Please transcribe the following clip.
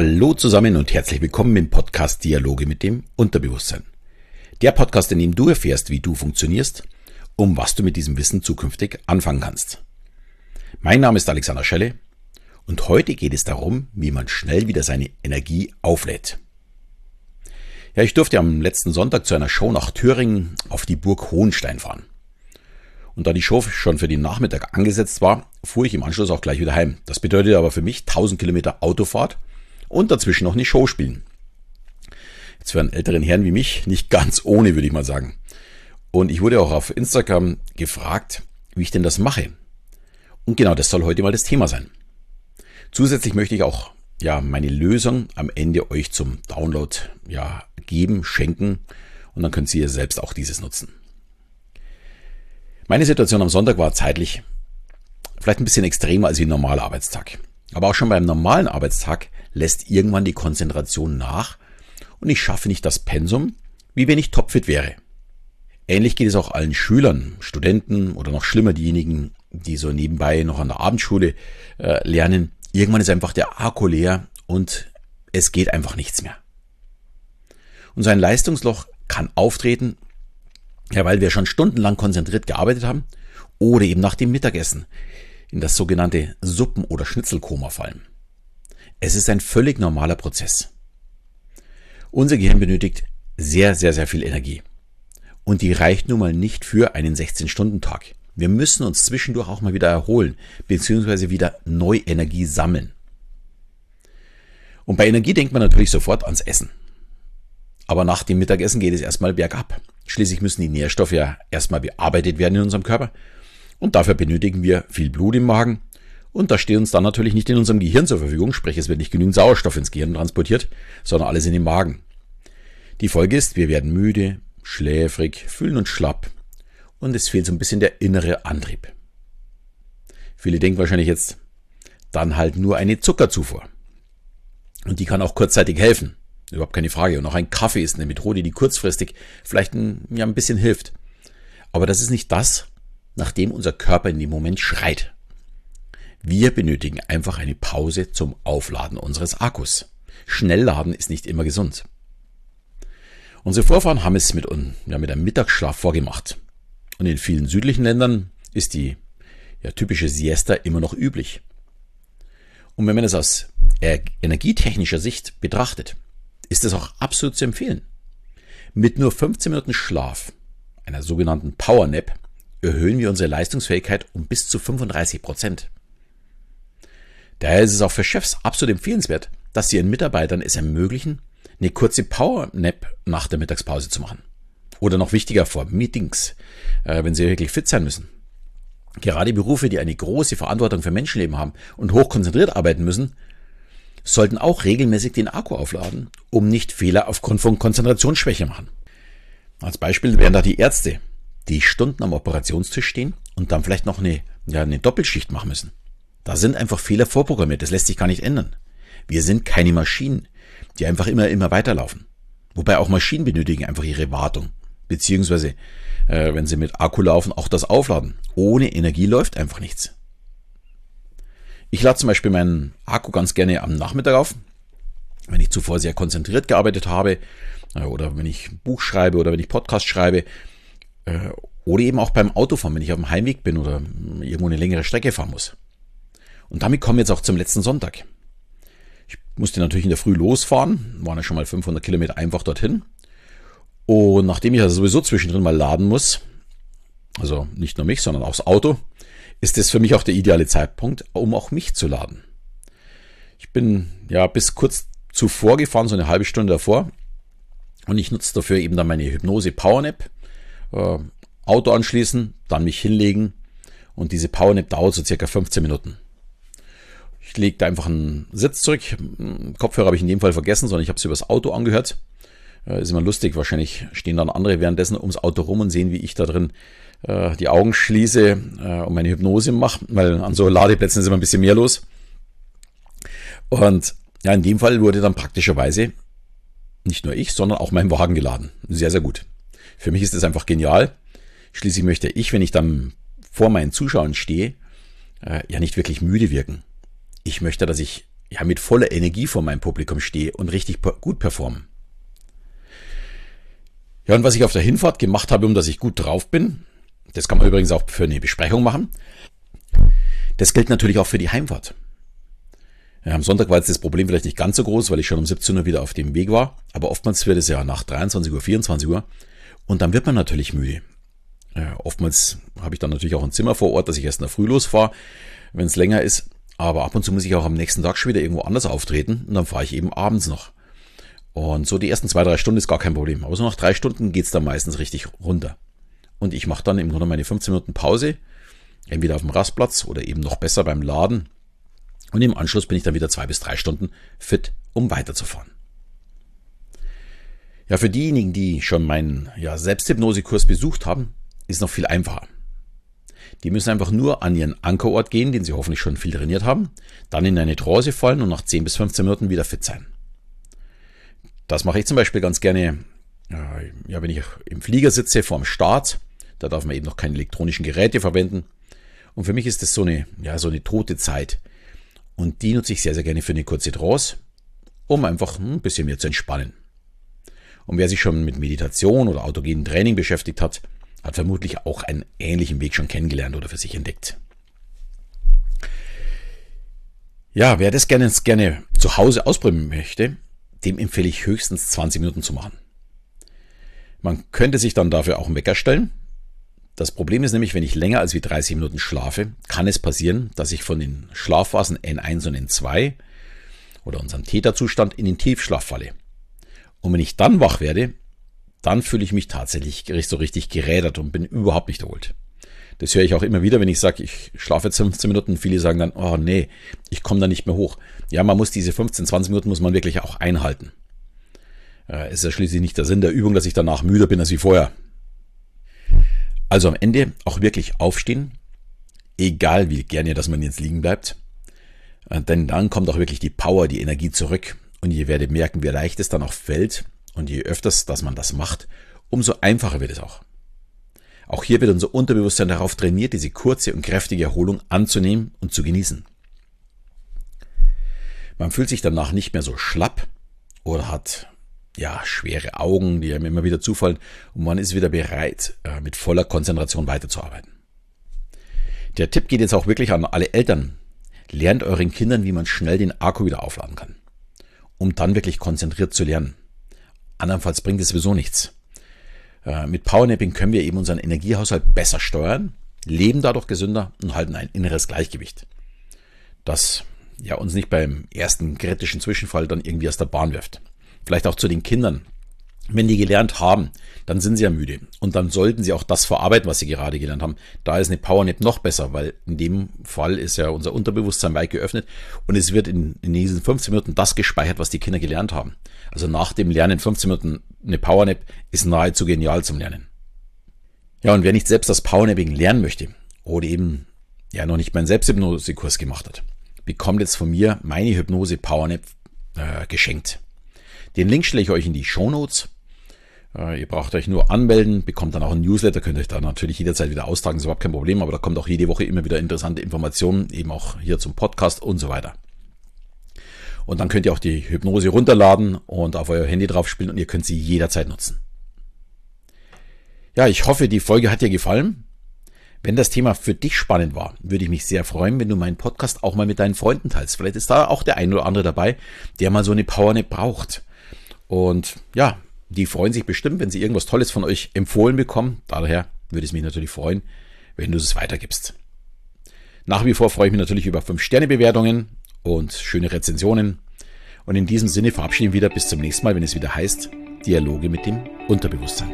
Hallo zusammen und herzlich willkommen im Podcast Dialoge mit dem Unterbewusstsein. Der Podcast, in dem du erfährst, wie du funktionierst, um was du mit diesem Wissen zukünftig anfangen kannst. Mein Name ist Alexander Schelle und heute geht es darum, wie man schnell wieder seine Energie auflädt. Ja, ich durfte am letzten Sonntag zu einer Show nach Thüringen auf die Burg Hohenstein fahren. Und da die Show schon für den Nachmittag angesetzt war, fuhr ich im Anschluss auch gleich wieder heim. Das bedeutet aber für mich 1000 Kilometer Autofahrt und dazwischen noch eine Show spielen. Jetzt für einen älteren Herrn wie mich nicht ganz ohne, würde ich mal sagen. Und ich wurde auch auf Instagram gefragt, wie ich denn das mache. Und genau das soll heute mal das Thema sein. Zusätzlich möchte ich auch ja meine Lösung am Ende euch zum Download ja geben, schenken und dann könnt ihr selbst auch dieses nutzen. Meine Situation am Sonntag war zeitlich vielleicht ein bisschen extremer als wie ein normaler Arbeitstag. Aber auch schon beim normalen Arbeitstag lässt irgendwann die Konzentration nach und ich schaffe nicht das Pensum, wie wenn ich topfit wäre. Ähnlich geht es auch allen Schülern, Studenten oder noch schlimmer diejenigen, die so nebenbei noch an der Abendschule äh, lernen. Irgendwann ist einfach der Akku leer und es geht einfach nichts mehr. Und so ein Leistungsloch kann auftreten, ja, weil wir schon stundenlang konzentriert gearbeitet haben oder eben nach dem Mittagessen in das sogenannte Suppen- oder Schnitzelkoma fallen. Es ist ein völlig normaler Prozess. Unser Gehirn benötigt sehr, sehr, sehr viel Energie. Und die reicht nun mal nicht für einen 16-Stunden-Tag. Wir müssen uns zwischendurch auch mal wieder erholen, beziehungsweise wieder neu Energie sammeln. Und bei Energie denkt man natürlich sofort ans Essen. Aber nach dem Mittagessen geht es erstmal bergab. Schließlich müssen die Nährstoffe ja erstmal bearbeitet werden in unserem Körper. Und dafür benötigen wir viel Blut im Magen, und das steht uns dann natürlich nicht in unserem Gehirn zur Verfügung, sprich es wird nicht genügend Sauerstoff ins Gehirn transportiert, sondern alles in den Magen. Die Folge ist, wir werden müde, schläfrig, fühlen uns schlapp und es fehlt so ein bisschen der innere Antrieb. Viele denken wahrscheinlich jetzt, dann halt nur eine Zuckerzufuhr. Und die kann auch kurzzeitig helfen. Überhaupt keine Frage. Und auch ein Kaffee ist eine Methode, die kurzfristig vielleicht ein, ja, ein bisschen hilft. Aber das ist nicht das, nach dem unser Körper in dem Moment schreit. Wir benötigen einfach eine Pause zum Aufladen unseres Akkus. Schnellladen ist nicht immer gesund. Unsere Vorfahren haben es mit, ja, mit einem Mittagsschlaf vorgemacht. Und in vielen südlichen Ländern ist die ja, typische Siesta immer noch üblich. Und wenn man es aus energietechnischer Sicht betrachtet, ist es auch absolut zu empfehlen. Mit nur 15 Minuten Schlaf, einer sogenannten Power Nap, erhöhen wir unsere Leistungsfähigkeit um bis zu 35 Prozent. Daher ist es auch für Chefs absolut empfehlenswert, dass sie ihren Mitarbeitern es ermöglichen, eine kurze Power-Nap nach der Mittagspause zu machen. Oder noch wichtiger vor Meetings, äh, wenn sie wirklich fit sein müssen. Gerade Berufe, die eine große Verantwortung für Menschenleben haben und hochkonzentriert arbeiten müssen, sollten auch regelmäßig den Akku aufladen, um nicht Fehler aufgrund von Konzentrationsschwäche machen. Als Beispiel wären da die Ärzte, die Stunden am Operationstisch stehen und dann vielleicht noch eine, ja, eine Doppelschicht machen müssen. Da sind einfach Fehler vorprogrammiert. Das lässt sich gar nicht ändern. Wir sind keine Maschinen, die einfach immer, immer weiterlaufen. Wobei auch Maschinen benötigen einfach ihre Wartung. Beziehungsweise, äh, wenn sie mit Akku laufen, auch das Aufladen. Ohne Energie läuft einfach nichts. Ich lade zum Beispiel meinen Akku ganz gerne am Nachmittag auf, wenn ich zuvor sehr konzentriert gearbeitet habe äh, oder wenn ich Buch schreibe oder wenn ich Podcast schreibe äh, oder eben auch beim Autofahren, wenn ich auf dem Heimweg bin oder irgendwo eine längere Strecke fahren muss. Und damit kommen wir jetzt auch zum letzten Sonntag. Ich musste natürlich in der Früh losfahren, waren ja schon mal 500 Kilometer einfach dorthin. Und nachdem ich also sowieso zwischendrin mal laden muss, also nicht nur mich, sondern auch das Auto, ist es für mich auch der ideale Zeitpunkt, um auch mich zu laden. Ich bin ja bis kurz zuvor gefahren, so eine halbe Stunde davor. Und ich nutze dafür eben dann meine Hypnose Powernap. Äh, Auto anschließen, dann mich hinlegen. Und diese Powernap dauert so circa 15 Minuten. Ich lege da einfach einen Sitz zurück. Kopfhörer habe ich in dem Fall vergessen, sondern ich habe es übers Auto angehört. Äh, ist immer lustig, wahrscheinlich stehen dann andere währenddessen ums Auto rum und sehen, wie ich da drin äh, die Augen schließe äh, und meine Hypnose mache, weil an so Ladeplätzen ist immer ein bisschen mehr los. Und ja, in dem Fall wurde dann praktischerweise nicht nur ich, sondern auch mein Wagen geladen. Sehr, sehr gut. Für mich ist das einfach genial. Schließlich möchte ich, wenn ich dann vor meinen Zuschauern stehe, äh, ja nicht wirklich müde wirken ich möchte, dass ich ja mit voller Energie vor meinem Publikum stehe und richtig gut performe. Ja, und was ich auf der Hinfahrt gemacht habe, um dass ich gut drauf bin, das kann man übrigens auch für eine Besprechung machen. Das gilt natürlich auch für die Heimfahrt. Ja, am Sonntag war jetzt das Problem vielleicht nicht ganz so groß, weil ich schon um 17 Uhr wieder auf dem Weg war. Aber oftmals wird es ja nach 23 Uhr, 24 Uhr. Und dann wird man natürlich müde. Ja, oftmals habe ich dann natürlich auch ein Zimmer vor Ort, dass ich erst in der Früh losfahre, wenn es länger ist. Aber ab und zu muss ich auch am nächsten Tag schon wieder irgendwo anders auftreten und dann fahre ich eben abends noch. Und so die ersten zwei, drei Stunden ist gar kein Problem. Aber so nach drei Stunden geht's dann meistens richtig runter. Und ich mache dann im Grunde meine 15 Minuten Pause, entweder auf dem Rastplatz oder eben noch besser beim Laden. Und im Anschluss bin ich dann wieder zwei bis drei Stunden fit, um weiterzufahren. Ja, für diejenigen, die schon meinen ja, Selbsthypnosekurs besucht haben, ist noch viel einfacher. Die müssen einfach nur an ihren Ankerort gehen, den sie hoffentlich schon viel trainiert haben, dann in eine Trance fallen und nach 10 bis 15 Minuten wieder fit sein. Das mache ich zum Beispiel ganz gerne, ja, wenn ich im Flieger sitze vorm Start. Da darf man eben noch keine elektronischen Geräte verwenden. Und für mich ist das so eine, ja, so eine tote Zeit. Und die nutze ich sehr, sehr gerne für eine kurze Trance, um einfach ein bisschen mehr zu entspannen. Und wer sich schon mit Meditation oder autogenem Training beschäftigt hat, hat vermutlich auch einen ähnlichen Weg schon kennengelernt oder für sich entdeckt. Ja, wer das gerne, gerne zu Hause ausprobieren möchte, dem empfehle ich höchstens 20 Minuten zu machen. Man könnte sich dann dafür auch einen Wecker stellen. Das Problem ist nämlich, wenn ich länger als wie 30 Minuten schlafe, kann es passieren, dass ich von den Schlafphasen N1 und N2 oder unserem Täterzustand in den Tiefschlaf falle. Und wenn ich dann wach werde, dann fühle ich mich tatsächlich so richtig gerädert und bin überhaupt nicht erholt. Das höre ich auch immer wieder, wenn ich sage, ich schlafe jetzt 15 Minuten. Viele sagen dann, oh nee, ich komme da nicht mehr hoch. Ja, man muss diese 15, 20 Minuten muss man wirklich auch einhalten. Äh, ist ja schließlich nicht der Sinn der Übung, dass ich danach müder bin als wie vorher. Also am Ende auch wirklich aufstehen, egal wie gerne, dass man jetzt liegen bleibt. Äh, denn dann kommt auch wirklich die Power, die Energie zurück. Und ihr werdet merken, wie leicht es dann auch fällt. Und je öfters, dass man das macht, umso einfacher wird es auch. Auch hier wird unser Unterbewusstsein darauf trainiert, diese kurze und kräftige Erholung anzunehmen und zu genießen. Man fühlt sich danach nicht mehr so schlapp oder hat ja schwere Augen, die einem immer wieder zufallen und man ist wieder bereit, äh, mit voller Konzentration weiterzuarbeiten. Der Tipp geht jetzt auch wirklich an alle Eltern. Lernt euren Kindern, wie man schnell den Akku wieder aufladen kann, um dann wirklich konzentriert zu lernen. Andernfalls bringt es sowieso nichts. Äh, mit Powernapping können wir eben unseren Energiehaushalt besser steuern, leben dadurch gesünder und halten ein inneres Gleichgewicht. Das ja uns nicht beim ersten kritischen Zwischenfall dann irgendwie aus der Bahn wirft. Vielleicht auch zu den Kindern. Wenn die gelernt haben, dann sind sie ja müde. Und dann sollten sie auch das verarbeiten, was sie gerade gelernt haben. Da ist eine Powernap noch besser, weil in dem Fall ist ja unser Unterbewusstsein weit geöffnet und es wird in, in diesen 15 Minuten das gespeichert, was die Kinder gelernt haben. Also nach dem Lernen 15 Minuten eine Powernap ist nahezu genial zum Lernen. Ja, und wer nicht selbst das Powernapping lernen möchte oder eben ja noch nicht meinen Selbsthypnosekurs gemacht hat, bekommt jetzt von mir meine Hypnose Powernap äh, geschenkt. Den Link stelle ich euch in die Show Notes. Äh, ihr braucht euch nur anmelden, bekommt dann auch ein Newsletter, könnt euch da natürlich jederzeit wieder austragen, ist überhaupt kein Problem, aber da kommt auch jede Woche immer wieder interessante Informationen, eben auch hier zum Podcast und so weiter. Und dann könnt ihr auch die Hypnose runterladen und auf euer Handy drauf spielen und ihr könnt sie jederzeit nutzen. Ja, ich hoffe, die Folge hat dir gefallen. Wenn das Thema für dich spannend war, würde ich mich sehr freuen, wenn du meinen Podcast auch mal mit deinen Freunden teilst. Vielleicht ist da auch der ein oder andere dabei, der mal so eine Powernap braucht. Und ja, die freuen sich bestimmt, wenn sie irgendwas Tolles von euch empfohlen bekommen. Daher würde es mich natürlich freuen, wenn du es weitergibst. Nach wie vor freue ich mich natürlich über 5-Sterne-Bewertungen und schöne Rezensionen. Und in diesem Sinne verabschieden wir wieder bis zum nächsten Mal, wenn es wieder heißt Dialoge mit dem Unterbewusstsein.